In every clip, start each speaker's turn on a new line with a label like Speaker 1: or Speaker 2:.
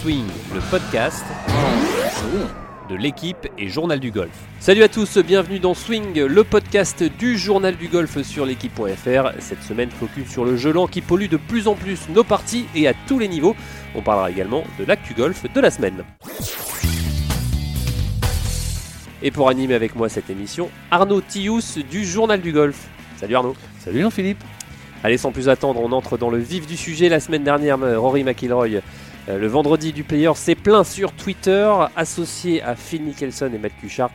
Speaker 1: Swing, le podcast de l'équipe et Journal du Golf. Salut à tous, bienvenue dans Swing, le podcast du Journal du Golf sur l'équipe.fr. Cette semaine, focus sur le gelant qui pollue de plus en plus nos parties et à tous les niveaux. On parlera également de l'actu golf de la semaine. Et pour animer avec moi cette émission, Arnaud Tillous du Journal du Golf. Salut Arnaud.
Speaker 2: Salut Jean-Philippe.
Speaker 1: Allez, sans plus attendre, on entre dans le vif du sujet. La semaine dernière, Rory McIlroy, euh, le vendredi du player, s'est plein sur Twitter, associé à Phil Mickelson et Matt Kuchar.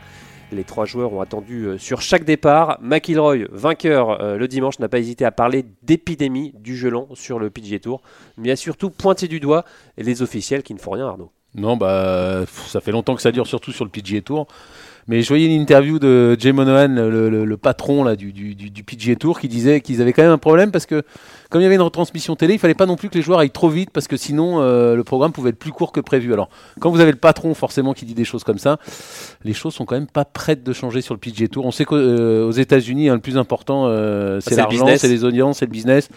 Speaker 1: Les trois joueurs ont attendu euh, sur chaque départ. McIlroy, vainqueur euh, le dimanche, n'a pas hésité à parler d'épidémie du gelant sur le PGA Tour, mais a surtout pointé du doigt les officiels qui ne font rien, Arnaud.
Speaker 2: Non, bah, ça fait longtemps que ça dure, surtout sur le PGA Tour. Mais je voyais une interview de Jay Monohan, le, patron là, du, du, PGA Tour, qui disait qu'ils avaient quand même un problème parce que, comme il y avait une retransmission télé, il fallait pas non plus que les joueurs aillent trop vite parce que sinon euh, le programme pouvait être plus court que prévu. Alors, quand vous avez le patron forcément qui dit des choses comme ça, les choses sont quand même pas prêtes de changer sur le PGA Tour. On sait qu'aux euh, États-Unis, hein, le plus important, euh, c'est l'argent, c'est les audiences, c'est le business.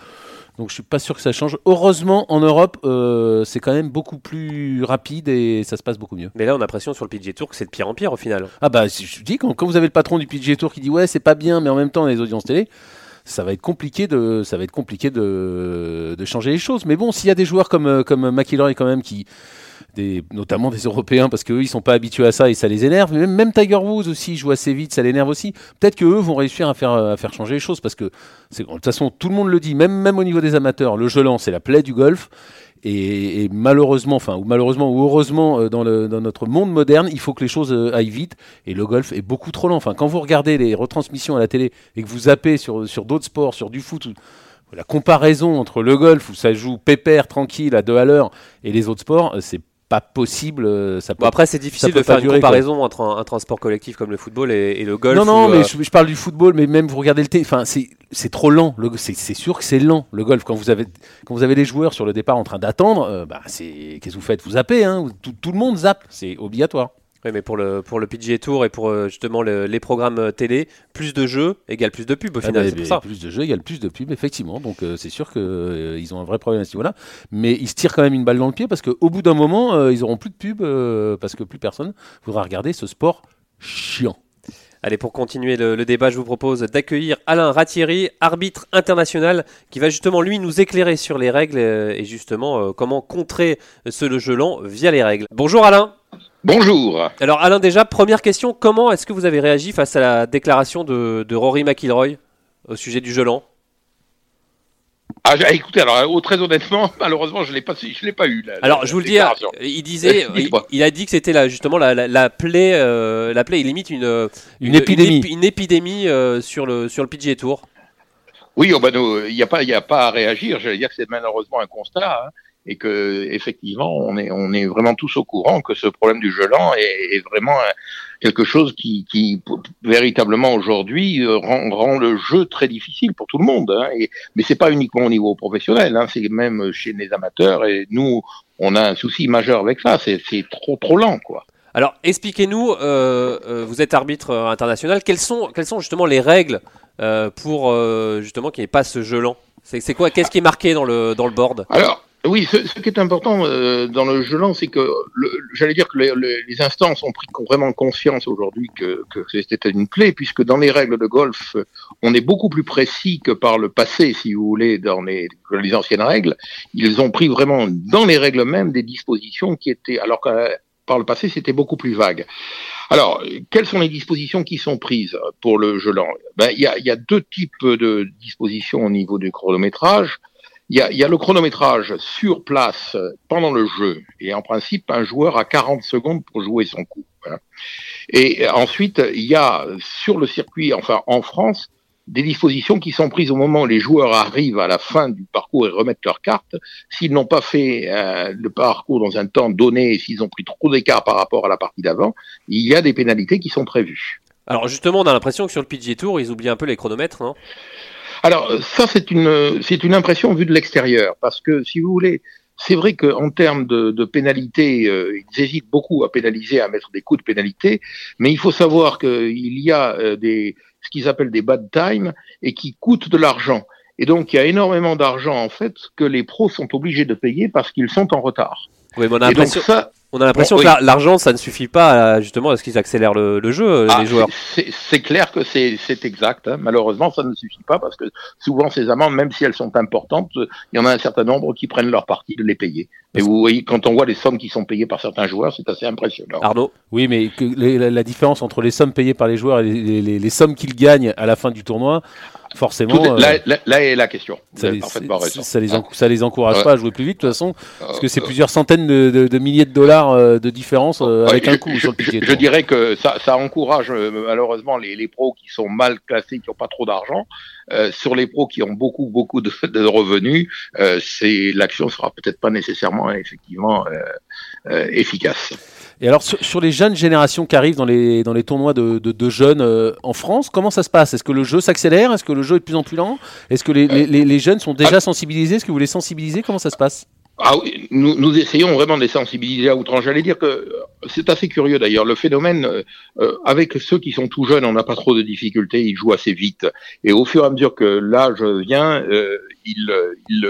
Speaker 2: Donc je suis pas sûr que ça change. Heureusement, en Europe, euh, c'est quand même beaucoup plus rapide et ça se passe beaucoup mieux.
Speaker 1: Mais là, on a l'impression sur le PGA Tour que c'est de pire en pire au final.
Speaker 2: Ah bah, je dis quand, quand vous avez le patron du PGA Tour qui dit ouais, c'est pas bien, mais en même temps, les audiences télé, ça va être compliqué de, ça va être compliqué de, de changer les choses. Mais bon, s'il y a des joueurs comme euh, comme McIlroy quand même qui notamment des Européens, parce qu'eux, ils sont pas habitués à ça et ça les énerve. Même, Tiger Woods aussi joue assez vite, ça l'énerve aussi. Peut-être qu'eux vont réussir à faire, à faire changer les choses, parce que de toute façon, tout le monde le dit, même, même au niveau des amateurs, le gelant, c'est la plaie du golf. Et, malheureusement, enfin, ou malheureusement, ou heureusement, euh, dans, dans, notre monde moderne, il faut que les choses euh, aillent vite. Et le golf est beaucoup trop lent. Enfin, quand vous regardez les retransmissions à la télé et que vous zappez sur, sur d'autres sports, sur du foot, la comparaison entre le golf où ça joue pépère, tranquille, à deux à l'heure, et les autres sports, euh, c'est pas possible. Euh, ça
Speaker 1: peut, après, c'est difficile de faire une comparaison entre un, transport collectif comme le football et, le golf.
Speaker 2: Non, non, mais euh, je, parle du football, mais même vous regardez le thé, enfin, c'est trop lent. C'est sûr que c'est lent le golf. Quand vous avez quand vous avez les joueurs sur le départ en train d'attendre, euh, bah, c'est qu'est-ce que vous faites? Vous zappez, hein tout, tout, le monde zappe, c'est obligatoire.
Speaker 1: Oui, mais pour le, pour le PGA Tour et pour euh, justement les programmes euh, télé, plus de jeux égale plus de pubs au ah final.
Speaker 2: Bah, plus de jeux égale plus de pubs, effectivement. Donc euh, c'est sûr qu'ils ont un vrai problème à ce niveau-là. Mais ils se tirent quand même une balle dans le pied parce qu'au bout d'un moment, ils auront plus de pubs parce que plus personne voudra regarder ce sport chiant.
Speaker 1: Allez, pour continuer le, débat, je vous propose d'accueillir Alain Ratieri, arbitre international, qui va justement lui nous éclairer sur les règles et justement comment contrer ce jeu lent via les règles. Bonjour Alain
Speaker 3: Bonjour.
Speaker 1: Alors Alain, déjà, première question, comment est-ce que vous avez réagi face à la déclaration de, Rory McIlroy au sujet du gelant
Speaker 3: ah, écoutez, alors très honnêtement, malheureusement, je l'ai pas, je l'ai pas eu.
Speaker 1: alors, je vous le dis, il disait, il, a dit que c'était là justement la, la, plaie, euh, la plaie, il limite une,
Speaker 2: une, épidémie,
Speaker 1: une, épidémie euh, sur le sur le PGA Tour.
Speaker 3: Oui, oh, ben, il n'y a pas, il a pas à réagir. J'allais dire que c'est malheureusement un constat. Hein et que effectivement on est on est vraiment tous au courant que ce problème du gelant est, est vraiment quelque chose qui, qui véritablement aujourd'hui euh, rend, rend, le jeu très difficile pour tout le monde. Hein, et, mais c'est pas uniquement au niveau professionnel, hein, c'est même chez les amateurs et nous on a un souci majeur avec ça. C'est trop trop lent quoi.
Speaker 1: Alors expliquez-nous, euh, euh, vous êtes arbitre international, quelles sont quelles sont justement les règles euh, pour justement qu'il n'y ait pas ce gelant? C'est quoi Qu'est-ce qui est marqué dans le dans le board?
Speaker 3: Alors oui, ce, ce, qui est important euh, dans le gelant, c'est que j'allais dire que les, les, instances ont pris vraiment conscience aujourd'hui que, que c'était une clé, puisque dans les règles de golf, on est beaucoup plus précis que par le passé, si vous voulez, dans les, les anciennes règles. Ils ont pris vraiment dans les règles mêmes des dispositions qui étaient, alors que par le passé, c'était beaucoup plus vague. Alors, quelles sont les dispositions qui sont prises pour le gelant ben, Il y, a, y a deux types de dispositions au niveau du chronométrage. Il y, a, le chronométrage sur place pendant le jeu, et en principe, un joueur a 40 secondes pour jouer son coup. Et ensuite, il y a sur le circuit, enfin en France, des dispositions qui sont prises au moment où les joueurs arrivent à la fin du parcours et remettent leur carte. S'ils n'ont pas fait euh, le parcours dans un temps donné, s'ils ont pris trop d'écart par rapport à la partie d'avant, il y a des pénalités qui sont prévues.
Speaker 1: Alors justement, on a l'impression que sur le PGA Tour, ils oublient un peu les chronomètres,
Speaker 3: alors ça, c'est une, c'est une impression vue de l'extérieur, parce que si vous voulez, c'est vrai qu'en termes de, de pénalité, euh, ils hésitent beaucoup à pénaliser, à mettre des coups de pénalité, mais il faut savoir qu'il y a euh, des, ce qu'ils appellent des bad times et qui coûtent de l'argent. Et donc, il y a énormément d'argent, en fait, que les pros sont obligés de payer parce qu'ils sont en retard.
Speaker 1: Oui, mais on a
Speaker 3: Et donc
Speaker 1: l'impression
Speaker 3: ça,
Speaker 1: on a l'impression
Speaker 3: Bon,
Speaker 1: que
Speaker 3: oui.
Speaker 1: l'argent, ça ne suffit pas à, justement à ce qu'ils accélèrent le, le jeu, euh,
Speaker 3: Ah,
Speaker 1: les joueurs.
Speaker 3: c'est- clair que c'est exact. hein. Malheureusement, ça ne suffit pas parce que souvent ces amendes, même si elles sont importantes, il y en a un certain nombre qui prennent leur parti de les payer. Et vous voyez, quand on voit les sommes qui sont payées par certains joueurs, c'est assez impressionnant.
Speaker 1: Arnaud
Speaker 2: Oui, mais que la, la différence entre les sommes payées par les joueurs et les, les- les sommes qu'ils gagnent à la fin du tournoi, forcément,
Speaker 3: est-
Speaker 2: euh,
Speaker 3: là, là- là est la question.
Speaker 2: Ça, les,
Speaker 3: parfaitement
Speaker 2: ça-
Speaker 3: raison.
Speaker 2: ça les,
Speaker 3: Ah,
Speaker 2: enc- ça les encourage
Speaker 3: Ouais.
Speaker 2: pas à jouer plus vite, de toute façon, parce que c'est
Speaker 3: euh,
Speaker 2: plusieurs centaines de, de- de milliers de dollars euh, de différence euh,
Speaker 3: Ouais,
Speaker 2: avec
Speaker 3: je,
Speaker 2: un coup
Speaker 3: je-
Speaker 2: sur le
Speaker 3: je- je dirais que ça, ça encourage euh, malheureusement les, les pros qui sont mal classés, qui n'ont pas trop d'argent. Sur les pros qui ont beaucoup beaucoup de, de revenus, c'est l'action sera peut-être pas nécessairement effectivement efficace.
Speaker 2: Et alors, sur, sur les jeunes générations qui arrivent dans les, dans les tournois de, de, de jeunes euh, en France, comment ça se passe? Est-ce que le jeu s'accélère? Est-ce que le jeu est de plus en plus lent? Est-ce que les, les, les- les jeunes sont déjà sensibilisés? Est-ce que vous les sensibilisez? Comment ça se passe?
Speaker 3: Ah nous, nous essayons vraiment de les sensibiliser à outrance. J'allais dire que euh, c'est assez curieux d'ailleurs. Le phénomène, euh, euh, avec ceux qui sont tout jeunes, on n'a pas trop de difficultés, ils jouent assez vite. Et au fur et à mesure que l'âge vient, euh, ils, euh, ils,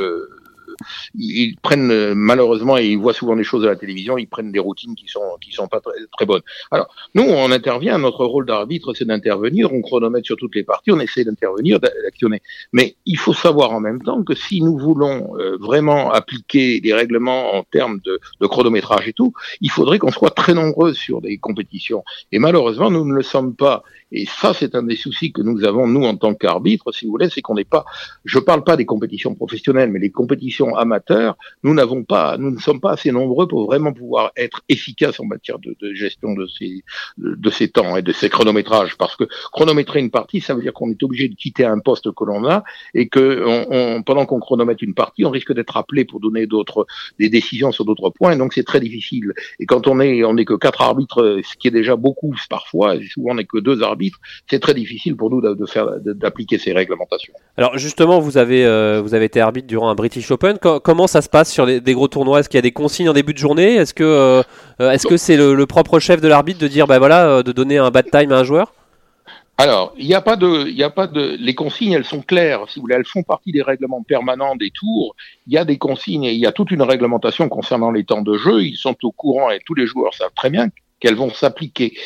Speaker 3: ils prennent malheureusement et ils voient souvent des choses à la télévision, ils prennent des routines qui sont qui sont pas très, bonnes. Alors nous, on intervient. Notre rôle d'arbitre, c'est d'intervenir. On chronomètre sur toutes les parties, on essaie d'intervenir, d'actionner. Mais il faut savoir en même temps que si nous voulons euh, vraiment appliquer des règlements en termes de chronométrage et tout, il faudrait qu'on soit très nombreux sur des compétitions. Et malheureusement, nous ne le sommes pas. Et ça, c'est un des soucis que nous avons, nous, en tant qu'arbitres, si vous voulez, c'est qu'on n'est pas, je parle pas des compétitions professionnelles, mais les compétitions amateurs, nous n'avons pas, nous ne sommes pas assez nombreux pour vraiment pouvoir être efficaces en matière de, gestion de ces, de, de ces temps et de ces chronométrages. Parce que chronométrer une partie, ça veut dire qu'on est obligé de quitter un poste que l'on a et que on, on- pendant qu'on chronomètre une partie, on risque d'être appelé pour donner d'autres, des décisions sur d'autres points. Et donc c'est très difficile. Et quand on est, on n'est que quatre arbitres, ce qui est déjà beaucoup parfois, et souvent on n'est que deux arbitres, c'est très difficile pour nous de, faire, d'appliquer ces réglementations.
Speaker 1: Alors justement, vous avez, euh, vous avez été arbitre durant un British Open. Co- comment ça se passe sur les- des gros tournois? Est-ce qu'il y a des consignes en début de journée? Est-ce que euh, euh, est-ce que c'est le, le propre chef de l'arbitre de dire, bah voilà, de donner un bad time à un joueur?
Speaker 3: Alors, il n'y a pas de, il y a pas de, les consignes, elles sont claires. Si vous voulez, elles font partie des règlements permanents des tours. Il y a des consignes et il y a toute une réglementation concernant les temps de jeu. Ils sont au courant et tous les joueurs savent très bien qu'elles vont s'appliquer.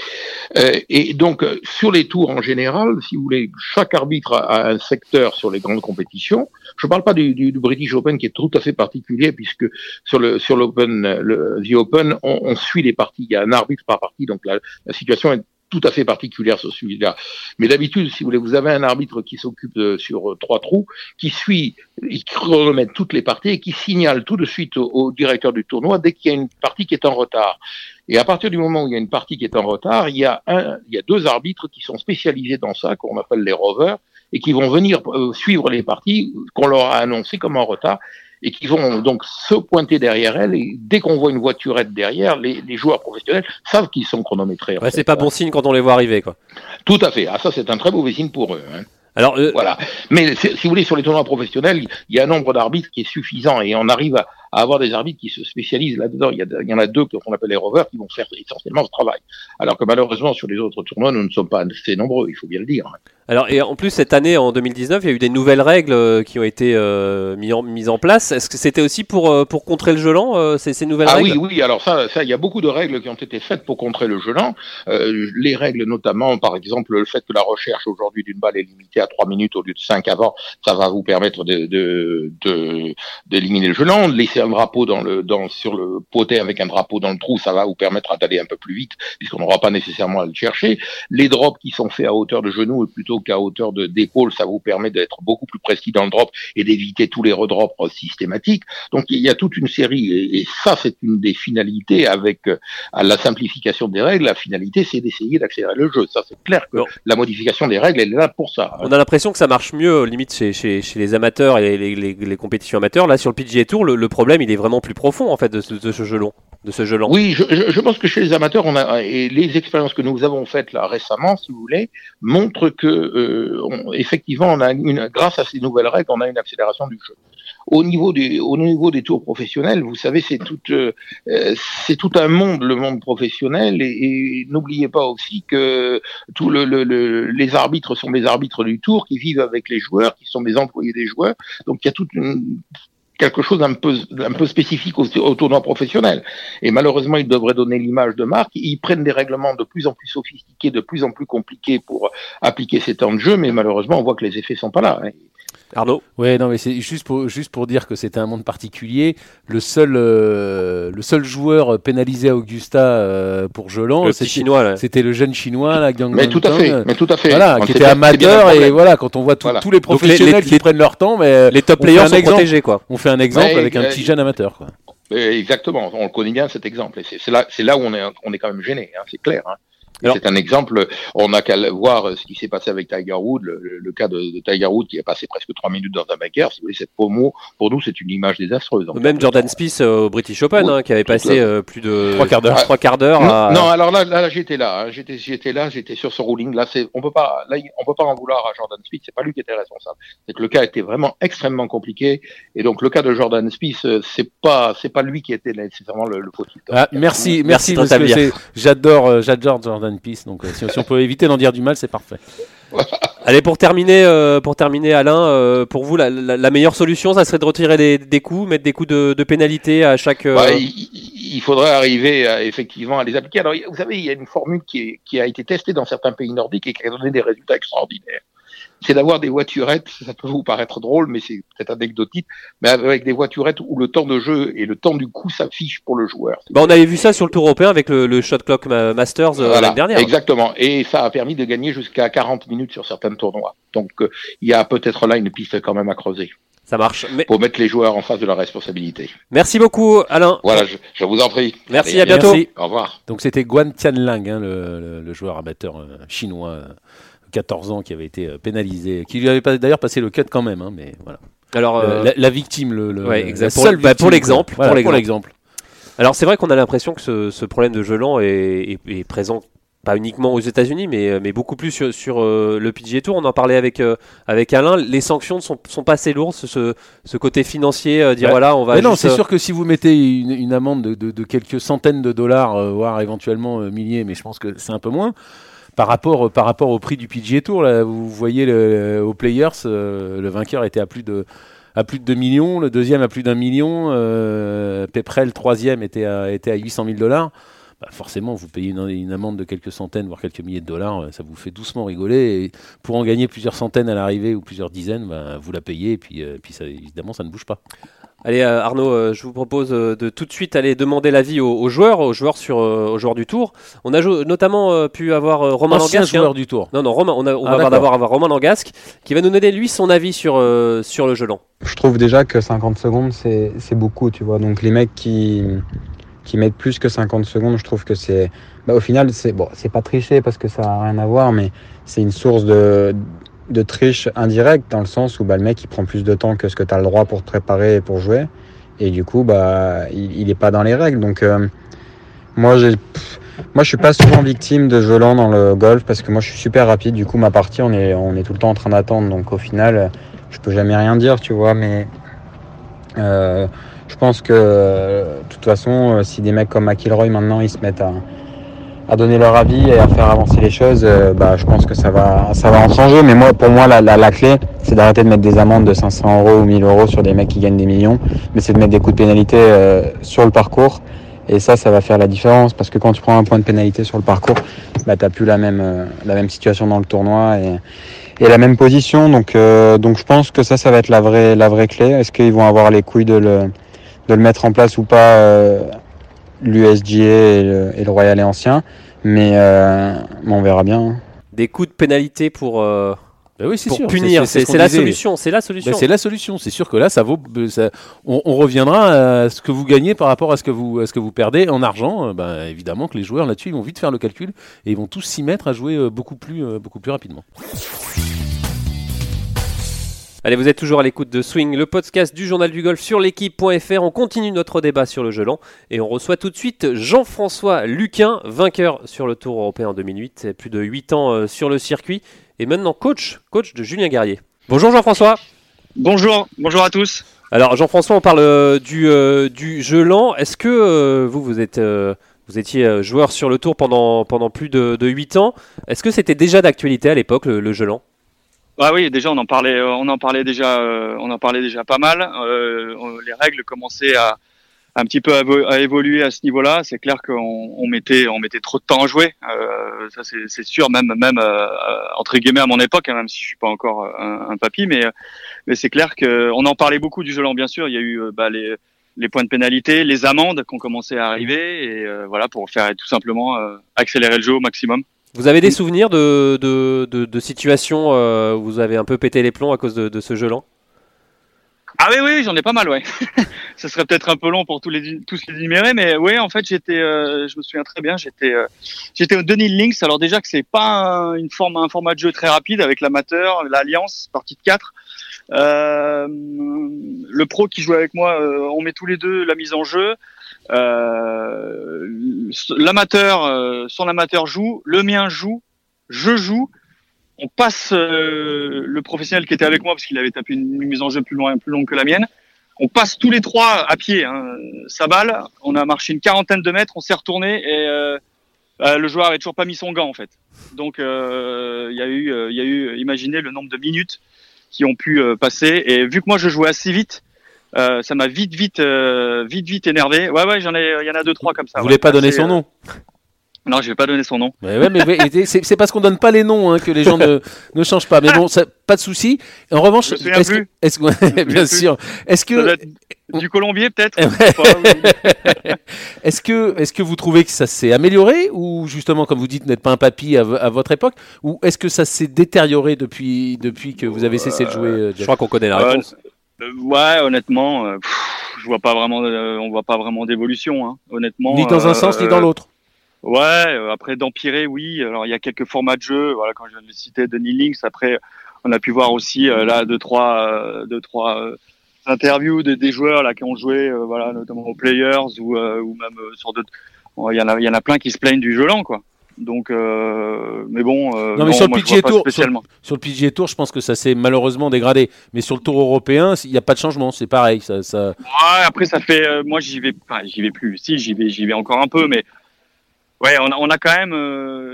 Speaker 3: Euh, et donc, euh, sur les tours en général, si vous voulez, chaque arbitre a, un secteur sur les grandes compétitions. Je ne parle pas du, du, du British Open qui est tout à fait particulier puisque sur le sur l'Open, le The Open, on, on suit les parties. Il y a un arbitre par partie, donc la, la situation est tout à fait particulière sur celui-là. Mais d'habitude, si vous voulez, vous avez un arbitre qui s'occupe sur euh, trois trous, qui suit, il chronomètre toutes les parties et qui signale tout de suite au, au directeur du tournoi dès qu'il y a une partie qui est en retard. Et à partir du moment où il y a une partie qui est en retard, il y a un, il y a deux arbitres qui sont spécialisés dans ça, qu'on appelle les rovers, et qui vont venir euh, suivre les parties qu'on leur a annoncées comme en retard, et qui vont donc se pointer derrière elles. Et dès qu'on voit une voiturette derrière, les, les joueurs professionnels savent qu'ils sont chronométrés.
Speaker 1: Ouais. C'est pas bon signe quand on les voit arriver, quoi.
Speaker 3: Tout à fait. Ah, ça, c'est un très mauvais signe pour eux. Hein.
Speaker 1: Alors, euh,
Speaker 3: Voilà. Mais si vous voulez, sur les tournois professionnels, il y a un nombre d'arbitres qui est suffisant et on arrive à, à avoir des arbitres qui se spécialisent là-dedans. Il y, a, il y en a deux qu'on appelle les rovers qui vont faire essentiellement ce travail. Alors que malheureusement, sur les autres tournois, nous ne sommes pas assez nombreux, il faut bien le dire.
Speaker 1: alors et en plus cette année, en 2019, il y a eu des nouvelles règles euh, qui ont été euh, mis en, mises en place. Est-ce que c'était aussi pour euh, pour contrer le euh, ces, ces nouvelles
Speaker 3: Ah
Speaker 1: règles?
Speaker 3: oui, oui. Alors ça, ça, il y a beaucoup de règles qui ont été faites pour contrer le. Euh, les règles, notamment, par exemple, le fait que la recherche aujourd'hui d'une balle est limitée à 3 minutes au lieu de 5 avant, ça va vous permettre de de- de- d'éliminer le jeu lent. Laisser un drapeau dans le dans sur le potet avec un drapeau dans le trou, ça va vous permettre d'aller un peu plus vite puisqu'on n'aura pas nécessairement à le chercher. Les drops qui sont faits à hauteur de genou plutôt qu'à hauteur de d'épaule, ça vous permet d'être beaucoup plus précis dans le drop et d'éviter tous les redrops systématiques. Donc il y a toute une série, et, et ça c'est une des finalités avec euh, à la simplification des règles. La finalité c'est d'essayer d'accélérer le jeu. Ça c'est clair que la modification des règles elle est là pour ça.
Speaker 1: On a l'impression que ça marche mieux, limite chez, chez, chez les amateurs et les, les, les compétitions amateurs. Là, sur le PGA Tour, le, le problème, il est vraiment plus profond en fait de ce, jeu long, de ce jeu.
Speaker 3: Oui, je, pense que chez les amateurs, on a et les expériences que nous avons faites là récemment, si vous voulez, montrent que euh, effectivement, on a une, grâce à ces nouvelles règles, on a une accélération du jeu. au niveau du, au niveau des tours professionnels, vous savez, c'est tout, euh, c'est tout un monde, le monde professionnel, et, n'oubliez pas aussi que tout le, le, les arbitres sont des arbitres du tour qui vivent avec les joueurs, qui sont des employés des joueurs. Donc il y a toute une quelque chose d'un peu, un peu spécifique au, tournoi professionnel. Et malheureusement, ils devraient donner l'image de marque. Ils prennent des règlements de plus en plus sophistiqués, de plus en plus compliqués pour appliquer ces temps de jeu, mais malheureusement, on voit que les effets sont pas là. Hein.
Speaker 1: Arnaud
Speaker 2: Ouais, non, mais c'est juste pour, juste pour dire que c'était un monde particulier. Le seul, euh, le seul joueur pénalisé à Augusta euh, pour Jolan, c'était le jeune chinois, là, Gang
Speaker 3: Mais tout à fait, mais tout à fait.
Speaker 2: Voilà, qui était amateur et voilà, quand on voit tous les professionnels qui prennent leur temps, mais
Speaker 1: les top players sont protégés, quoi.
Speaker 2: On fait un exemple avec un petit jeune amateur, quoi.
Speaker 3: Exactement, on le connaît bien cet exemple. C'est là, c'est là où on est, on est quand même gêné, hein, c'est clair. Hein. C'est un exemple. On n'a qu'à voir ce qui s'est passé avec Tiger Wood, le, cas de, Tiger Wood qui a passé presque trois minutes dans un bagarre. Si vous voulez, cette promo, pour nous, c'est une image désastreuse.
Speaker 1: Même Jordan Spieth euh, au British Open, hein, qui avait passé euh, plus de trois quarts d'heure. Trois quarts d'heure.
Speaker 3: Non, alors là, là, j'étais là. Hein. J'étais, j'étais là. J'étais sur ce ruling. Là, c'est, on peut pas, là, on peut pas en vouloir à Jordan Spieth. C'est pas lui qui était responsable. C'est que le cas était vraiment extrêmement compliqué. Et donc, le cas de Jordan Spieth, euh, c'est pas, c'est pas lui qui était nécessairement le, le fautif.
Speaker 2: Ah, merci, merci, merci j'adore, j'adore Jordan Spieth. Donc, si, on peut éviter d'en dire du mal, c'est parfait.
Speaker 1: Allez, pour terminer, euh, pour terminer Alain, euh, pour vous, la, meilleure solution, ça serait de retirer des, coups, mettre des coups de, pénalité à chaque.
Speaker 3: Euh, il, faudrait arriver à, effectivement à les appliquer. Alors, vous savez, il y a une formule qui, qui a été testée dans certains pays nordiques et qui a donné des résultats extraordinaires c'est d'avoir des voiturettes, ça peut vous paraître drôle, mais c'est peut-être anecdotique, mais avec des voiturettes où le temps de jeu et le temps du coup s'affiche pour le joueur.
Speaker 1: Bah, on avait vu ça sur le Tour européen avec le, Shot Clock Masters euh, l'année dernière.
Speaker 3: Exactement, et ça a permis de gagner jusqu'à 40 minutes sur certains tournois. Donc euh, il y a peut-être là une piste quand même à creuser.
Speaker 1: Ça marche.
Speaker 3: Mais... Pour mettre les joueurs en face de la responsabilité.
Speaker 1: Merci beaucoup, Alain.
Speaker 3: Voilà, je, vous en prie.
Speaker 1: Merci, à bientôt.
Speaker 3: Au revoir.
Speaker 2: Donc c'était Guan Tianlang, hein, le, joueur amateur euh, chinois 14 ans qui avait été euh, pénalisé, qui lui avait d'ailleurs passé le cut quand même, hein, mais voilà. Alors euh, la, victime, le, le
Speaker 1: bah, pour, l'exemple, pour l'exemple. Alors c'est vrai qu'on a l'impression que ce, problème de gelant est, présent pas uniquement aux États-Unis, mais, euh, mais beaucoup plus sur, le PGA Tour. On en parlait avec, avec Alain. Les sanctions ne sont, sont, pas assez lourdes, ce, ce côté financier, dire voilà, on va.
Speaker 2: Mais non, c'est sûr que si vous mettez une, amende de, de, de, quelques centaines de dollars, voire éventuellement milliers, mais je pense que c'est un peu moins par rapport, au prix du PGA Tour, vous voyez aux Players, euh, le vainqueur était à plus de à plus de 2 millions, le deuxième à plus d'un million, euh, troisième était à, était à 800 000 dollars. Bah forcément, vous payez une, amende de quelques centaines, voire quelques milliers de dollars, euh, ça vous fait doucement rigoler. Pour en gagner plusieurs centaines à l'arrivée ou plusieurs dizaines, bah, vous la payez et puis, euh, puis évidemment, ça ne bouge pas.
Speaker 1: Allez euh, Arnaud, euh, je vous propose euh, de tout de suite aller demander l'avis aux, joueurs, aux joueurs sur aux joueurs du Tour. On a notamment pu avoir Romain
Speaker 2: Ancien Langasque. joueur du Tour.
Speaker 1: Non non, Romain, on, a, on ah, va d'abord avoir Romain Langasque qui va nous donner lui son avis sur sur le gelant.
Speaker 4: Je trouve déjà que 50 secondes c'est beaucoup, tu vois. Donc les mecs qui qui mettent plus que 50 secondes, je trouve que c'est bah, au final c'est bon, c'est pas tricher parce que ça a rien à voir, mais c'est une source de de triche indirecte dans le sens où bah, le mec il prend plus de temps que ce que tu as le droit pour te préparer et pour jouer. Et du coup bah il, est pas dans les règles. Donc euh, moi j'ai moi je suis pas souvent victime de gelant dans le golf parce que moi je suis super rapide. Du coup ma partie on est on est tout le temps en train d'attendre. Donc au final je peux jamais rien dire tu vois. Mais euh, je pense que de toute façon si des mecs comme McIlroy maintenant ils se mettent à à donner leur avis et à faire avancer les choses, euh, bah, je pense que ça va, ça va en changer. Mais moi, pour moi, la, la, la clé, c'est d'arrêter de mettre des amendes de 500 euros ou 1000 euros sur des mecs qui gagnent des millions, mais c'est de mettre des coups de pénalité euh, sur le parcours. Et ça, ça va faire la différence parce que quand tu prends un point de pénalité sur le parcours, bah, tu plus la même, euh, la même situation dans le tournoi et, et la même position. Donc, donc je pense que ça, ça va être la vraie, la vraie clé. Est-ce qu'ils vont avoir les couilles de le, de le mettre en place ou pas l'USGA et le, et le Royal et ancien. Mais, euh, on verra bien.
Speaker 1: Des coups de pénalité pour. Euh,
Speaker 2: oui,
Speaker 1: pour sûr. punir, c'est la solution. C'est la solution.
Speaker 2: Bah, c'est la solution. C'est sûr que là, ça vaut. Ça, on, reviendra à ce que vous gagnez par rapport à ce que vous, à ce que vous perdez en argent. Bah, évidemment que les joueurs là-dessus, ils vont vite faire le calcul et ils vont tous s'y mettre à jouer euh, beaucoup plus, beaucoup plus rapidement.
Speaker 1: Allez, vous êtes toujours à l'écoute de Swing, le podcast du journal du golf sur l'équipe.fr. On continue notre débat sur le gelant et on reçoit tout de suite Jean-François Luquin, vainqueur sur le Tour européen en 2008, plus de 8 ans euh, sur le circuit et maintenant coach, coach de Julien Guerrier. Bonjour Jean-François.
Speaker 5: Bonjour, bonjour à tous.
Speaker 1: Alors Jean-François, on parle euh, du, euh, du lent. Est-ce que euh, vous, vous, êtes, vous étiez joueur sur le tour pendant, pendant plus de, de 8 ans? Est-ce que c'était déjà d'actualité à l'époque, le, le jeu lent
Speaker 5: Ah oui, déjà on en parlait, euh, on en parlait déjà, euh, on en parlait déjà pas mal. Euh, les règles commençaient à un petit peu à, évo- à évoluer à ce niveau-là. C'est clair qu'on on mettait, on mettait trop de temps à jouer. Euh, ça c'est sûr, même même entre guillemets à mon époque, hein, même si je suis pas encore un, papy, mais c'est clair que on en parlait beaucoup du jeu lent, bien sûr. Il y a eu bah, les les points de pénalité, les amendes qui ont commencé à arriver, et voilà pour faire tout simplement accélérer le jeu au maximum.
Speaker 1: Vous avez des souvenirs de, situations euh, où vous avez un peu pété les plombs à cause de, ce jeu lent
Speaker 5: Ah oui, oui, j'en ai pas mal, ouais. Ce serait peut-être un peu long pour tous les tous les mais oui, en fait, j'étais, euh, je me souviens très bien, j'étais, euh, j'étais au Denis Links. Alors déjà que c'est pas un, une forme, un format de jeu très rapide avec l'amateur, l'alliance, partie de 4. Euh, le pro qui jouait avec moi, on met tous les deux la mise en jeu. Euh, l'amateur, euh, son amateur joue, le mien joue, je joue on passe euh, le professionnel qui était avec moi parce qu'il avait tapé une, mise en jeu plus longue que la mienne. On passe tous les trois à pied, hein, sa balle. On a marché une quarantaine de mètres, on s'est retourné et le joueur avait toujours pas mis son gant en fait. Donc il y a eu, il y a eu, imaginez le nombre de minutes qui ont pu passer. Et vu que moi je jouais assez vite, euh, ça m'a vite, vite, euh, vite, vite énervé. Ouais, ouais, j'en ai, il y en a deux, trois comme ça.
Speaker 2: Vous
Speaker 5: ouais.
Speaker 2: voulez pas donner son
Speaker 5: euh,
Speaker 2: nom
Speaker 5: Non, je vais pas donner son nom.
Speaker 2: Ouais, ouais, mais c'est parce qu'on donne pas les noms hein, que les gens ne, ne changent pas. Mais bon, ça, pas de souci. En revanche, est-ce que, bien
Speaker 5: plus.
Speaker 2: sûr. Est-ce que,
Speaker 5: du colombier peut-être.
Speaker 2: Est-ce que, est-ce que vous trouvez que ça s'est amélioré ou justement, comme vous dites, n'êtes pas un papy à, vo- à votre époque, ou est-ce que ça s'est détérioré depuis, depuis que vous avez cessé de jouer euh,
Speaker 1: Je crois qu'on connaît la
Speaker 5: Euh,
Speaker 1: réponse.
Speaker 5: Euh, ouais, honnêtement, euh, pff, je vois pas vraiment, euh, on voit pas vraiment d'évolution, hein, honnêtement.
Speaker 2: Ni dans un
Speaker 5: euh,
Speaker 2: sens ni dans l'autre.
Speaker 5: Ouais, euh, après d'empirer, oui. Alors il y a quelques formats de jeu, voilà, quand je viens de le citer, Denis Links. Après, on a pu voir aussi euh, là deux trois, euh, deux trois euh, interviews de, des joueurs là qui ont joué, euh, voilà, notamment aux Players ou euh, ou même euh, sur d'autres. Bon, Il y en a, il y en a plein qui se plaignent du jeu lent, quoi. Donc, euh, mais bon. euh,
Speaker 2: Non, mais sur le PGA Tour. Sur le PGA Tour, je pense que ça s'est malheureusement dégradé. Mais sur le Tour européen, il n'y a pas de changement. C'est pareil. Ça, ça...
Speaker 5: Ouais, après ça fait, euh, moi j'y vais, enfin j'y vais plus. Si j'y vais, j'y vais encore un peu, mais ouais, on a, on a quand même,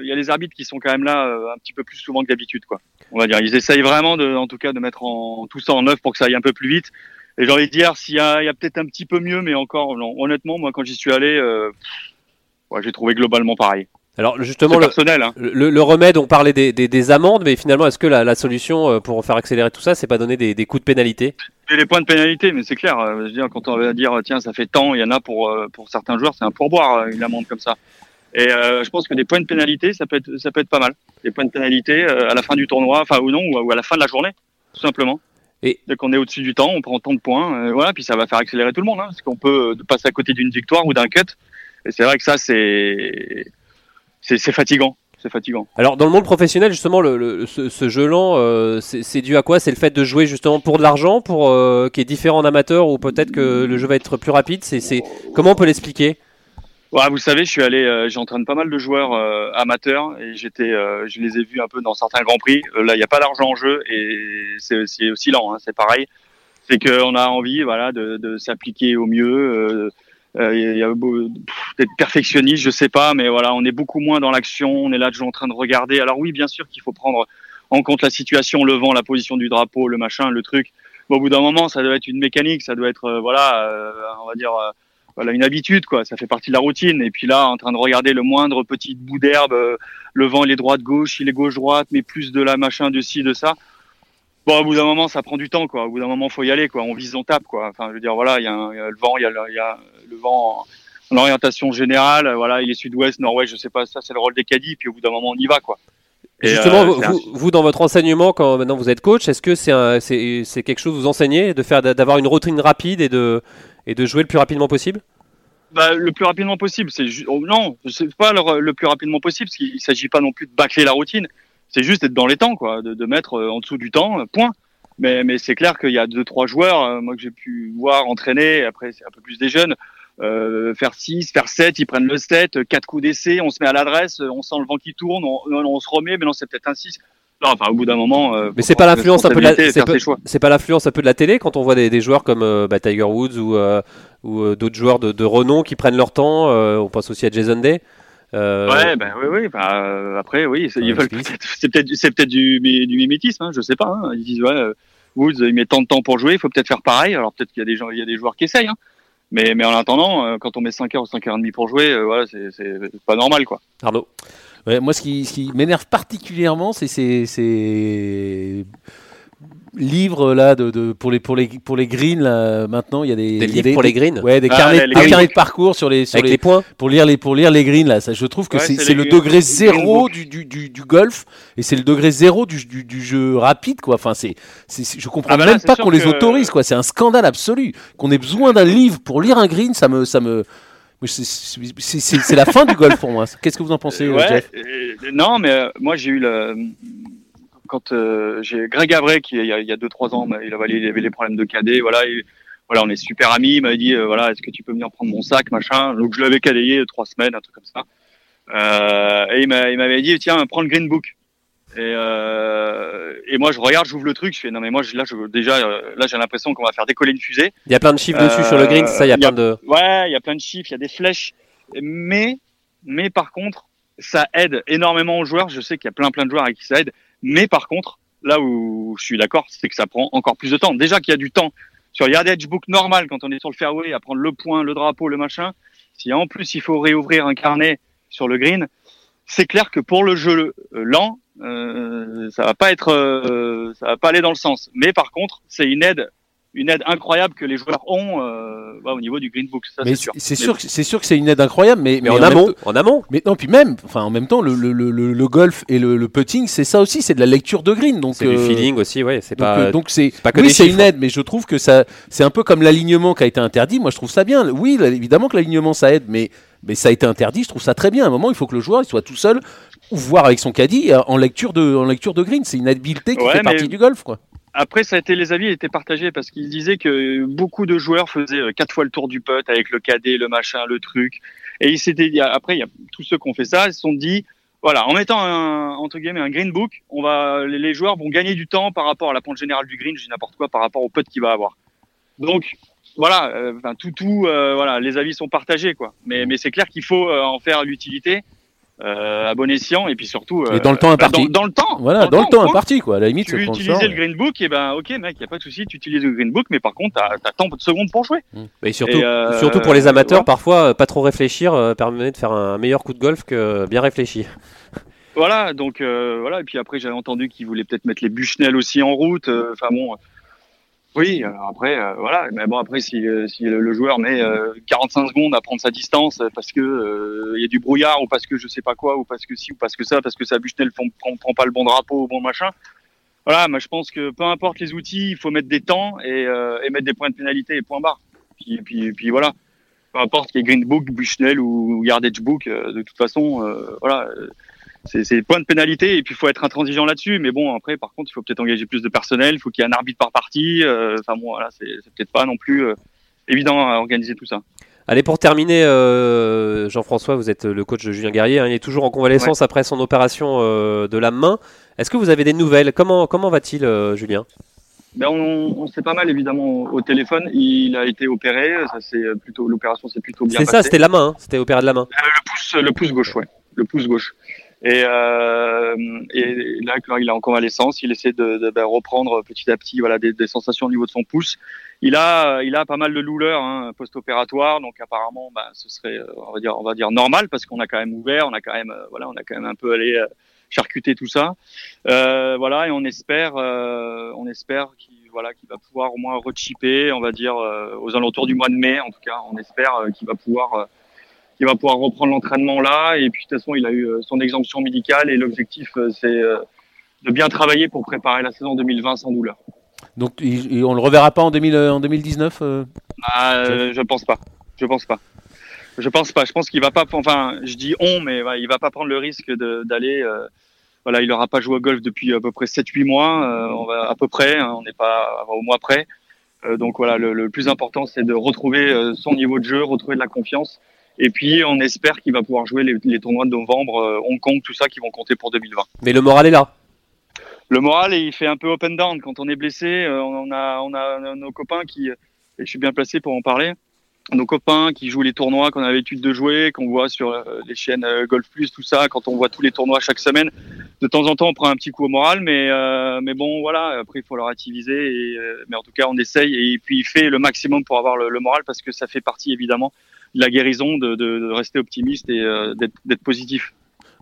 Speaker 5: il y a les arbitres qui sont quand même là un petit peu plus souvent que d'habitude, quoi. On va dire, ils essayent vraiment de, en tout cas, de mettre en tout ça en œuvre pour que ça aille un peu plus vite. Et j'ai envie de dire, s'il y a, il y a peut-être un petit peu mieux, mais encore, non, honnêtement, moi quand j'y suis allé, ouais, j'ai trouvé globalement pareil.
Speaker 1: Alors justement, le,
Speaker 5: personnel, hein.
Speaker 1: le, le remède, on parlait des, des, des amendes, mais finalement, est-ce que la, la solution euh, pour faire accélérer tout ça, c'est pas donner des, des coups de pénalité?
Speaker 5: Et les points de pénalité, mais c'est clair. euh, Je veux dire, quand on va dire tiens, ça fait tant, il y en a pour euh, pour certains joueurs, c'est un pourboire une amende comme ça. Et euh, je pense que des points de pénalité, ça peut être ça peut être pas mal. Des points de pénalité euh, à la fin du tournoi, enfin ou non, ou à, ou à la fin de la journée, tout simplement.
Speaker 1: Et-
Speaker 5: dès qu'on est au-dessus du temps, on prend tant de points, euh, voilà, puis ça va faire accélérer tout le monde, hein, parce qu'on peut passer à côté d'une victoire ou d'un cut. Et c'est vrai que ça, c'est c'est c'est fatigant, c'est fatigant.
Speaker 1: Alors dans le monde professionnel, justement, le, le- ce, ce jeu lent, euh, c'est c'est dû à quoi? C'est le fait de jouer justement pour de l'argent, pour euh, qui est différent en amateur, ou peut-être que le jeu va être plus rapide? C'est c'est comment on peut l'expliquer?
Speaker 5: Ouais, vous savez, je suis allé, euh, j'entraîne pas mal de joueurs euh, amateurs et j'étais, euh, je les ai vus un peu dans certains grands prix. Euh, là, il n'y a pas d'argent en jeu et c'est aussi lent, hein, c'est pareil. C'est qu'on a envie, voilà, de, de s'appliquer au mieux. Euh, Il y a d'être perfectionniste, je sais pas, mais voilà, on est beaucoup moins dans l'action. On est là toujours en train de regarder. Alors oui, bien sûr qu'il faut prendre en compte la situation, le vent, la position du drapeau, le machin, le truc. Mais au bout d'un moment, ça doit être une mécanique, ça doit être, euh, voilà, euh, on va dire. euh, voilà une habitude quoi ça fait partie de la routine et puis là en train de regarder le moindre petit bout d'herbe euh, le vent il est droite gauche il est gauche droite mais plus de la machin de ci de ça bon au bout d'un moment ça prend du temps quoi au bout d'un moment faut y aller quoi on vise on tape quoi enfin je veux dire voilà il y, a y le vent il y a le, il y a le vent en, en orientation générale voilà il est sud-ouest nord-ouest je sais pas ça c'est le rôle des caddies puis au bout d'un moment on y va quoi Et,
Speaker 1: Justement,
Speaker 5: euh,
Speaker 1: vous, dans votre enseignement, quand maintenant vous êtes coach, est-ce que c'est c'est quelque chose que vous enseignez, de faire d'avoir une routine rapide et de et de jouer le plus rapidement possible?
Speaker 5: Bah, le plus rapidement possible. C'est oh, non, c'est pas le, le plus rapidement possible, parce qu'il s'agit pas non plus de bâcler la routine. C'est juste d'être dans les temps, quoi, de, de mettre euh, en dessous du temps, euh, point. Mais, mais c'est clair qu'il y a deux trois joueurs, euh, moi que j'ai pu voir entraîner. Après, c'est un peu plus des jeunes. Euh, faire 6, faire 7, ils prennent le 7, 4 coups d'essai, on se met à l'adresse, on sent le vent qui tourne, on, on, on se remet, mais non, c'est peut-être un 6. Non, enfin, au bout d'un moment. euh,
Speaker 1: Mais c'est pas l'influence un peu de la, c'est pas- l'influence un peu de la télé quand on voit des, des joueurs comme euh, bah, Tiger Woods ou, euh, ou d'autres joueurs de, de renom qui prennent leur temps. on pense aussi à Jason Day. Euh,
Speaker 5: Ouais, ben oui, oui. bah, euh, après, oui, c'est,
Speaker 2: Ouais,
Speaker 5: peut-être, c'est peut-être, c'est peut-être du, du mimétisme, hein, je sais pas. hein. Ils disent ouais, euh, Woods, il met tant de temps pour jouer, il faut peut-être faire pareil. Alors peut-être qu'il y a des gens, il y a des joueurs qui essayent. Hein. Mais, mais en attendant, quand on met 5 heures ou 5 heures et demie pour jouer, euh, voilà, c'est, c'est pas normal, quoi.
Speaker 1: Arnaud.
Speaker 2: Ouais, moi, ce qui, ce qui m'énerve particulièrement, c'est ces, ces livres là de, de- pour les pour les pour les greens là. Maintenant, il y a des,
Speaker 1: Des livres pour les greens
Speaker 2: Ouais, des
Speaker 5: Ah,
Speaker 2: carnets,
Speaker 5: les- les
Speaker 2: de parcours sur les sur
Speaker 1: avec
Speaker 2: les,
Speaker 1: les points.
Speaker 2: pour lire les pour lire les greens là. Ça, je trouve que
Speaker 5: Ouais,
Speaker 2: c'est le
Speaker 5: green-
Speaker 2: degré zéro du, du, du, du golf et c'est le degré zéro du, du, du jeu rapide quoi. Enfin, c'est je comprends
Speaker 5: Ah bah là,
Speaker 2: même pas qu'on les autorise quoi. C'est un scandale absolu qu'on ait besoin d'un livre pour lire un green. Ça me ça me c'est- la fin du golf pour moi. Qu'est-ce que vous en pensez, euh,
Speaker 5: Ouais,
Speaker 2: Jeff?
Speaker 5: euh, non, mais euh, moi j'ai eu le quand euh, j'ai Greg Avray qui il y a, il y a deux trois ans, il avait, il avait les problèmes de cadet, voilà, et, voilà, on est super amis. Il m'a dit euh, voilà, est-ce que tu peux venir prendre mon sac, machin. Donc je l'avais cadayé trois semaines, un truc comme ça. Euh, et il m'a- il m'avait dit tiens, prends le green book. Et, euh, et moi je regarde, j'ouvre le truc, je fais non mais moi je- là je, déjà là j'ai l'impression qu'on va faire décoller une fusée.
Speaker 1: Il y a plein de chiffres dessus sur le green, ça. Il y a
Speaker 5: il y a-
Speaker 1: plein de.
Speaker 5: Ouais, il y a plein de chiffres, il y a des flèches, mais mais par contre, ça aide énormément aux joueurs. Je sais qu'il y a plein plein de joueurs avec qui ça aide, mais par contre, là où je suis d'accord, c'est que ça prend encore plus de temps. Déjà qu'il y a du temps sur le yardage book normal quand on est sur le fairway à prendre le point, le drapeau, le machin. Si en plus il faut réouvrir un carnet sur le green, c'est clair que pour le jeu lent, euh, ça va pas être, euh, ça va pas aller dans le sens. Mais par contre, c'est une aide, une aide incroyable que les joueurs ont euh, bah, au niveau du green book. Ça
Speaker 2: Mais
Speaker 5: c'est sûr.
Speaker 2: c'est sûr, que- c'est sûr que c'est une aide incroyable, mais,
Speaker 1: Mais en amont, en amont.
Speaker 2: Mais non, puis même, enfin en même temps, le, le, le, le- le golf et le, le putting, c'est ça aussi, c'est de la lecture de green. Donc
Speaker 1: C'est du
Speaker 2: euh,
Speaker 1: feeling aussi, ouais. C'est
Speaker 2: Donc
Speaker 1: pas.
Speaker 2: euh, donc c'est
Speaker 1: pas que
Speaker 2: oui c'est une aide, mais je trouve que ça c'est un peu comme l'alignement qui a été interdit. Moi je trouve ça bien. Oui là, évidemment que l'alignement ça aide, mais mais ça a été interdit. Je trouve ça très bien. À un moment il faut que le joueur il soit tout seul ou voir avec son caddie euh, en lecture de en lecture de green. C'est une habileté qui
Speaker 5: Ouais,
Speaker 2: fait
Speaker 5: mais-
Speaker 2: partie du golf quoi.
Speaker 5: Après, ça a été les avis étaient partagés parce qu'ils disaient que beaucoup de joueurs faisaient euh, quatre fois le tour du putt avec le cadet, le machin, le truc. Et ils s'étaient dit, après, il y a tous ceux qui ont fait ça, ils se sont dit, voilà, en mettant un, entre guillemets, un green book, on va, les, joueurs vont gagner du temps par rapport à la pente générale du green, je dis n'importe quoi, par rapport au putt qu'il va avoir. Donc, voilà, euh, enfin, tout, tout, euh, voilà, les avis sont partagés, quoi. Mais, mais c'est clair qu'il faut en faire l'utilité, euh, à bon escient, et puis surtout,
Speaker 2: Et dans le temps
Speaker 5: bah,
Speaker 2: imparti.
Speaker 5: dans, dans le temps.
Speaker 2: Voilà dans le temps
Speaker 5: point
Speaker 2: imparti quoi. À la limite
Speaker 5: tu veux
Speaker 2: le
Speaker 5: utiliser
Speaker 2: sort,
Speaker 5: le green book, et ben ok mec, y a pas de souci, tu utilises le green book, mais par contre t'as as tant de secondes pour jouer.
Speaker 1: Et surtout,
Speaker 5: Et, euh,
Speaker 1: surtout pour les amateurs,
Speaker 5: ouais.
Speaker 1: parfois, euh, pas trop réfléchir euh, permet de faire un meilleur coup de golf que bien réfléchi.
Speaker 5: Voilà, donc euh, voilà, et puis après j'avais entendu qu'ils voulaient peut-être mettre les Bushnell aussi en route. euh, Enfin bon, euh, oui, après euh, voilà, mais bon après si, euh, si le, joueur met euh, 45 secondes à prendre sa distance euh, parce que il y a du brouillard ou parce que je sais pas quoi ou parce que si ou parce que ça, parce que sa Bushnell prend, prend, pas le bon drapeau ou bon machin. Voilà, moi je pense que peu importe les outils, il faut mettre des temps et, et mettre des points de pénalité et points barres. Puis, puis, puis voilà, peu importe qu'il y ait Green Book, Bushnell ou Yardage Book, de toute façon, voilà, c'est points de pénalité et puis il faut être intransigeant là-dessus. Mais bon, après, par contre, il faut peut-être engager plus de personnel, il faut qu'il y ait un arbitre par partie. euh, Enfin bon, voilà, c'est peut-être pas non plus euh, évident à organiser tout ça.
Speaker 1: Allez, pour terminer, euh, Jean-François, vous êtes le coach de Julien Guerrier. hein, il est toujours en convalescence après son opération euh, de la main. Est-ce que vous avez des nouvelles? Comment, comment va-t-il, euh, Julien?
Speaker 5: Ben on, on s'est pas mal évidemment au, téléphone. Il a été opéré, ça c'est plutôt l'opération s'est plutôt bien
Speaker 1: C'est ça, c'était la main. hein, c'était opéré de la main.
Speaker 5: Le pouce, le pouce gauche, ouais, le pouce gauche. Et, euh, et là, quand il est en convalescence, il essaie de, de ben, reprendre petit à petit, voilà, des, des sensations au niveau de son pouce. Il a, il a pas mal de douleurs hein, post-opératoire, donc apparemment, ben, ce serait, euh, on va dire, on va dire normal parce qu'on a quand même ouvert, on a quand même, euh, voilà, on a quand même un peu allé euh, charcuter tout ça. Euh, voilà, et on espère, euh, on espère qu'il, voilà, qu'il va pouvoir au moins rechipper, on va dire, aux alentours du mois de mai, en tout cas, on espère qu'il va pouvoir. Qui va pouvoir reprendre l'entraînement là. Et puis de toute façon, il a eu euh, son exemption médicale et l'objectif, euh, c'est euh, de bien travailler pour préparer la saison 2020 sans douleur.
Speaker 2: Donc il- il- on le reverra pas en, 2000, euh, en 2019 euh
Speaker 5: Ah, euh, je pense pas. Je pense pas. Je pense pas. Je pense qu'il va pas. Enfin, je dis on, mais il va pas prendre le risque d'aller. euh, voilà, il aura pas joué au golf depuis à peu près 7-8 mois. on va à peu près. hein, on n'est pas au mois près. Donc voilà, le, le plus important, c'est de retrouver son niveau de jeu, retrouver de la confiance. Et puis, on espère qu'il va pouvoir jouer les, les tournois de novembre, euh, Hong Kong, tout ça, qui vont compter pour 2020.
Speaker 1: Mais le moral est là.
Speaker 5: le moral il fait un peu up and down quand on est blessé. on a on a nos copains qui et je suis bien placé pour en parler nos copains qui jouent les tournois qu'on a l'habitude de jouer, qu'on voit sur euh, les chaînes euh, Golf Plus, tout ça, quand on voit tous les tournois chaque semaine, de temps en temps on prend un petit coup au moral, mais euh, mais bon voilà, après il faut le relativiser, et, mais en tout cas on essaye et puis il fait le maximum pour avoir le, moral parce que ça fait partie évidemment de la guérison de, de, de rester optimiste et d'être positif.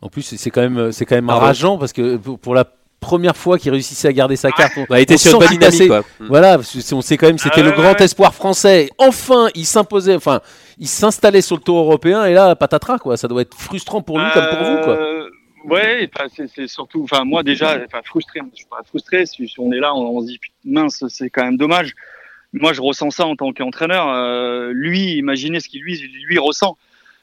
Speaker 2: En plus, c'est quand même, c'est quand même rageant parce que pour la première fois qu'il réussissait à garder sa carte.
Speaker 1: On, a été sur une. Quoi.
Speaker 2: Mm. Voilà, on sait quand même c'était le grand espoir français. Enfin, il s'imposait, enfin, il s'installait sur le tour européen et là, patatras quoi. Ça doit être frustrant pour lui comme pour vous quoi. Euh,
Speaker 5: ouais, c'est surtout, enfin moi déjà, frustré. Je suis pas frustré. Si on est là, on, se dit mince, c'est quand même dommage. Moi, je ressens ça en tant qu'entraîneur. Euh, lui, imaginez ce qu'il lui, lui ressent.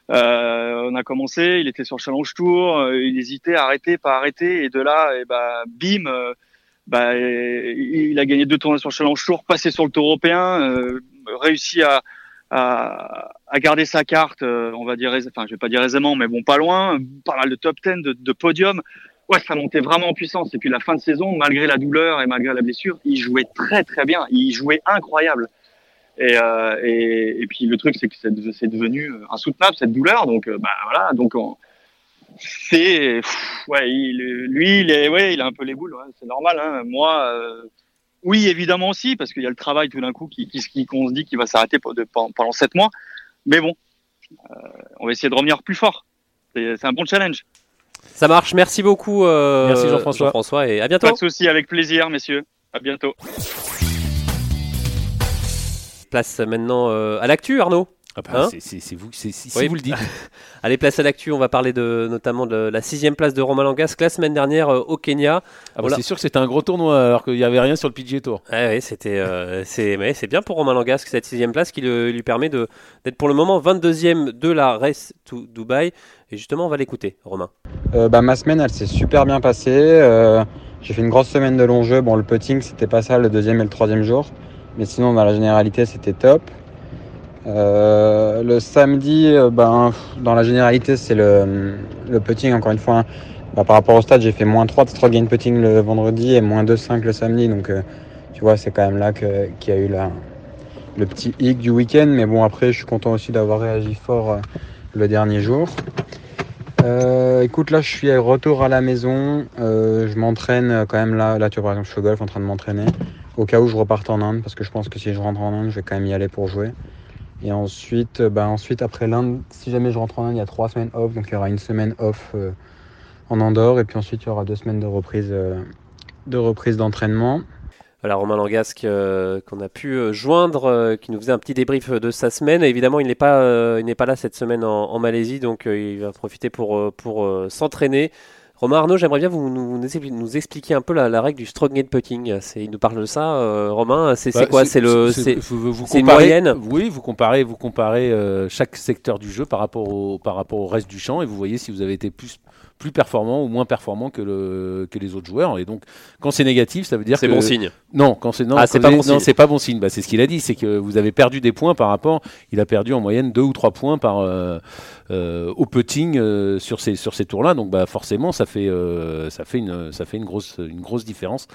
Speaker 5: Euh, on a commencé, il était sur Challenge Tour, euh, il hésitait, arrêter, pas arrêter, et de là, et bah, bim, euh, bah, il a gagné deux tournois sur Challenge Tour, passé sur le Tour européen, réussi à, à, à, garder sa carte, on va dire, enfin, je vais pas dire aisément, mais bon, pas loin, pas mal de top 10, de, de podium. Ouais, ça montait vraiment en puissance. Et puis la fin de saison, malgré la douleur et malgré la blessure, il jouait très très bien. Il jouait incroyable. Et, euh, et, puis le truc, c'est que c'est devenu insoutenable cette douleur. Donc, euh, bah voilà. Donc, c'est, ouais, lui, il est, ouais, il a un peu les boules. C'est normal. Hein. Moi, euh, oui, évidemment aussi, parce qu'il y a le travail tout d'un coup qui, qui, qu'on se dit qu'il va s'arrêter pendant sept mois. Mais bon, on va essayer de revenir plus fort. C'est un bon challenge.
Speaker 1: Ça marche. Merci beaucoup. Merci Jean-François. Jean-François et à bientôt.
Speaker 5: Pas de souci, avec plaisir, messieurs. À bientôt.
Speaker 1: Place maintenant euh, à l'actu, Arnaud.
Speaker 2: Ah bah, hein c'est vous, si vous le dites.
Speaker 1: Allez, place à l'actu. On va parler de, notamment de la sixième place de Romain Langas, la semaine dernière euh, au Kenya.
Speaker 2: Ah bah, c'est sûr que c'était un gros tournoi alors qu'il n'y avait rien sur le PGA Tour.
Speaker 1: Ah oui, c'était, euh, c'est, bien pour Romain Langas cette sixième place qui lui permet d'être pour le moment 22e de la Race to Dubai. Et justement, on va l'écouter, Romain.
Speaker 4: bah, ma semaine, elle s'est super bien passée. j'ai fait une grosse semaine de long jeu. Bon, le putting, c'était pas ça le deuxième et le troisième jour. Mais sinon, dans la généralité, c'était top. Euh, le samedi, euh, ben, dans la généralité, c'est le, putting, encore une fois. Hein. Bah, par rapport au stade, j'ai fait moins 3 de stroke gain putting le vendredi et moins 2,5 le samedi. Donc, euh, tu vois, c'est quand même là qu'il y a eu la, le petit hic du week-end. Mais bon, après, je suis content aussi d'avoir réagi fort le dernier jour. écoute, là, je suis retour à la maison. je m'entraîne quand même là. Là, tu vois, par exemple, je suis au golf en train de m'entraîner au cas où je reparte en Inde, parce que je pense que si je rentre en Inde, je vais quand même y aller pour jouer. Et ensuite, bah ensuite après l'Inde, si jamais je rentre en Inde, il y a trois semaines off, donc il y aura une semaine off euh, en Andorre, et puis ensuite il y aura deux semaines de reprise euh, de reprise d'entraînement.
Speaker 1: Voilà, Romain Langasque euh, qu'on a pu joindre, qui nous faisait un petit débrief de sa semaine. évidemment, il n'est pas, pas là cette semaine en, en Malaisie, donc il va profiter pour, pour s'entraîner. Romain Arnaud, j'aimerais bien vous nous, nous, expliquer un peu la, règle du strong putting. Il nous parle de ça, euh, Romain. C'est bah, quoi C'est le, c'est une moyenne.
Speaker 2: Oui, vous comparez, vous comparez euh, chaque secteur du jeu par rapport au par rapport au reste du champ et vous voyez si vous avez été plus plus performant ou moins performant que, le, que les autres joueurs. Et donc, quand c'est négatif, ça veut dire
Speaker 1: c'est bon signe.
Speaker 2: Non, quand c'est non,
Speaker 1: ah, c'est pas, bon
Speaker 2: pas bon signe. Bah, c'est ce qu'il a dit, c'est que vous avez perdu des points par rapport. Il a perdu en moyenne deux ou trois points par euh, euh, au putting euh, sur ces sur ces tours-là. Donc, bah, forcément, ça fait ça fait une ça fait une grosse une grosse différence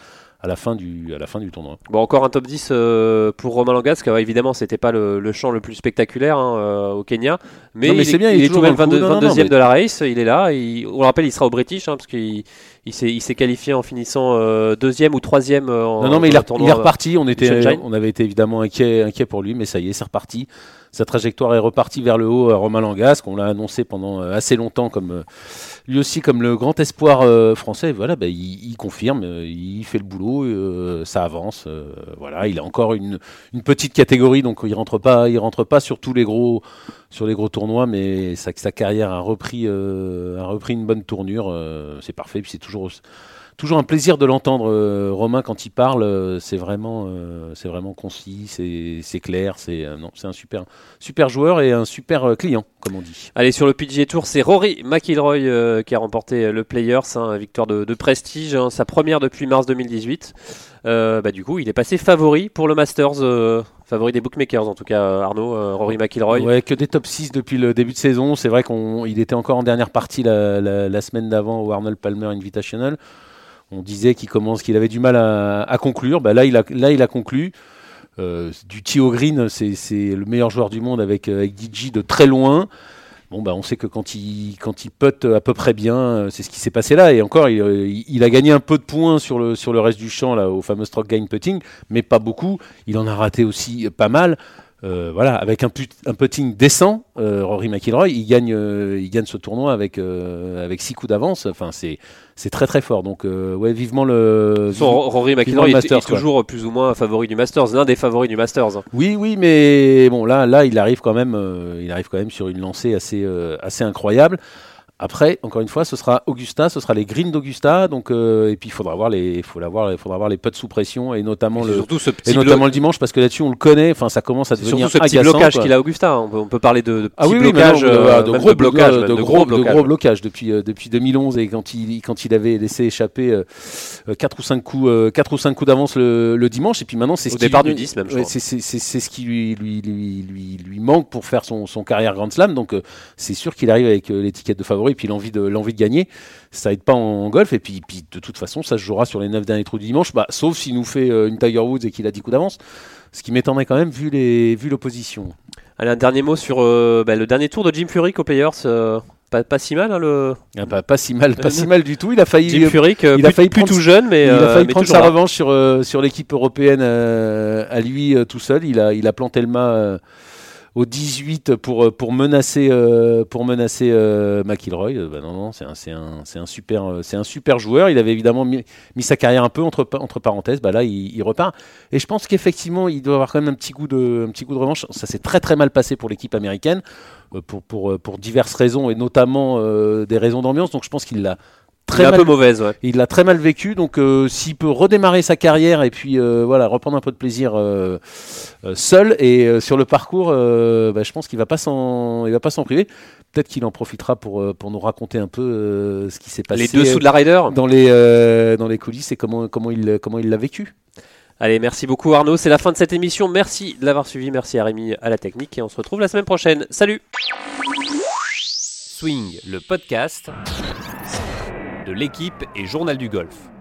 Speaker 2: à la fin du, à la fin du tournoi.
Speaker 1: Bon, encore un top 10 euh, pour Romain Langas, car évidemment, c'était pas le, le, champ le plus spectaculaire hein, euh, au Kenya. Mais, il, est, bien, il, est, tout de même 22, e de la race, il est là. on le rappelle, il sera au British, hein, parce qu'il il s'est qualifié en finissant euh, deuxième ou troisième en
Speaker 2: Non, non, mais il, est reparti. On, était, on avait été évidemment inquiet, inquiet pour lui, mais ça y est, c'est reparti. Sa trajectoire est repartie vers le haut, à Romain Langas, qu'on l'a annoncé pendant assez longtemps comme lui aussi comme le grand espoir euh, français. Voilà, bah, il, confirme, euh, il fait le boulot, euh, ça avance. voilà, il a encore une, petite catégorie, donc il rentre pas, il rentre pas sur tous les gros, sur les gros tournois, mais sa, carrière a repris, a repris une bonne tournure. c'est parfait, puis c'est toujours toujours un plaisir de l'entendre, euh, Romain, quand il parle. Euh, c'est vraiment, euh, c'est vraiment concis, c'est clair. C'est non, c'est un super, super joueur et un super client, comme on dit.
Speaker 1: Allez, sur le PGA Tour, c'est Rory McIlroy qui a remporté le Players, hein, victoire de, prestige, hein, sa première depuis mars 2018. bah, du coup, il est passé favori pour le Masters. Favori des bookmakers en tout cas, Arnaud, Rory McIlroy.
Speaker 2: Ouais, que des top 6 depuis le début de saison. C'est vrai qu'il était encore en dernière partie la, la semaine d'avant au Arnold Palmer Invitational On disait qu'il commence, qu'il avait du mal à, à conclure. Bah, là, il a, là, il a conclu. Euh, du Tio Green, c'est le meilleur joueur du monde avec, euh, avec DJ de très loin. Bah, on sait que quand il, quand à peu près bien, euh, c'est ce qui s'est passé là. Et encore, il, a gagné un peu de points sur le, reste du champ, au fameux stroke gain putting, mais pas beaucoup. Il en a raté aussi pas mal. Euh, voilà, avec un, put- un putting décent, euh, Rory McIlroy, il gagne, euh, il gagne ce tournoi avec, avec six coups d'avance. Enfin, c'est, c'est très très fort. Donc, ouais, vivement le.
Speaker 1: Son Rory McIlroy est,
Speaker 2: Masters,
Speaker 1: est toujours plus ou moins favori du Masters, l'un des favoris du Masters. hein.
Speaker 2: Oui, oui, mais bon, là, là, il arrive quand même, il arrive quand même sur une lancée assez, assez incroyable. Après, encore une fois, ce sera Augusta, ce sera les greens d'Augusta, donc euh, et puis il faudra voir les, faudra voir, il faudra voir les putts sous pression et notamment le,
Speaker 1: surtout ce
Speaker 2: et
Speaker 1: petit,
Speaker 2: notamment
Speaker 1: blo-
Speaker 2: le dimanche parce que là-dessus on le connaît, enfin ça commence à devenir
Speaker 1: surtout ce petit blocage qu'il a Augusta. hein. On peut, on peut parler de, de petits
Speaker 2: Ah oui, oui, mais
Speaker 1: blocages,
Speaker 2: non, de,
Speaker 1: euh,
Speaker 2: gros
Speaker 1: de blocages,
Speaker 2: de, gros,
Speaker 1: gros
Speaker 2: de
Speaker 1: blocages.
Speaker 2: gros blocages depuis, euh, depuis 2011 et quand il, quand il avait laissé échapper euh, quatre ou 5 coups, quatre ou cinq coups d'avance le, le dimanche et puis maintenant c'est ce
Speaker 1: départ
Speaker 2: lui-
Speaker 1: du 10 même, je
Speaker 2: ouais,
Speaker 1: crois.
Speaker 2: c'est ce qui lui, lui, lui, lui, lui manque pour faire son, son carrière Grand Slam donc c'est sûr qu'il arrive avec l'étiquette de favori et puis l'envie de, l'envie de gagner ça aide pas en, golf et puis, puis de toute façon ça se jouera sur les 9 derniers trous du dimanche bah, sauf s'il nous fait euh, une Tiger Woods et qu'il a 10 coups d'avance ce qui m'étonnerait quand même vu les vu l'opposition
Speaker 1: Allez, un dernier mot sur euh, bah, le dernier tour de Jim Furyk aux Players. euh, pas, pas si mal, hein, le
Speaker 2: Ah, bah, pas si mal pas si mal du tout il a failli
Speaker 1: Jim Furyk. euh,
Speaker 2: il a failli
Speaker 1: plus
Speaker 2: prendre-
Speaker 1: tout jeune, mais,
Speaker 2: il a failli
Speaker 1: mais
Speaker 2: prendre sa
Speaker 1: là.
Speaker 2: revanche sur, sur l'équipe européenne à lui tout seul. Il a, il a planté le mât au 18 pour, euh, pour menacer, euh, euh, McIlroy. Bah non, non, c'est un, super, joueur. Il avait évidemment mis, sa carrière un peu entre, pa- entre parenthèses. Bah là, il, repart. Et je pense qu'effectivement, il doit avoir quand même un petit goût de, un revanche. Ça s'est très très mal passé pour l'équipe américaine. Pour, diverses raisons et notamment des raisons d'ambiance. Donc je pense qu'il l'a
Speaker 1: Il
Speaker 2: très
Speaker 1: un
Speaker 2: mal
Speaker 1: peu mauvaise, ouais.
Speaker 2: il l'a très mal vécu, donc euh, s'il peut redémarrer sa carrière et puis euh, voilà reprendre un peu de plaisir euh, euh, seul et euh, sur le parcours, euh, bah, je pense qu'il va pas s'en, il va pas s'en priver. Peut-être qu'il en profitera pour pour nous raconter un peu euh, ce qui s'est passé
Speaker 1: Les dessous de la Ryder.
Speaker 2: dans les euh, dans les coulisses et comment comment il comment il l'a vécu.
Speaker 1: Allez, merci beaucoup Arnaud. C'est la fin de cette émission. Merci de l'avoir suivi. Merci à Rémi à la technique. Et on se retrouve la semaine prochaine. Salut Swing, le podcast de l'équipe et journal du golf.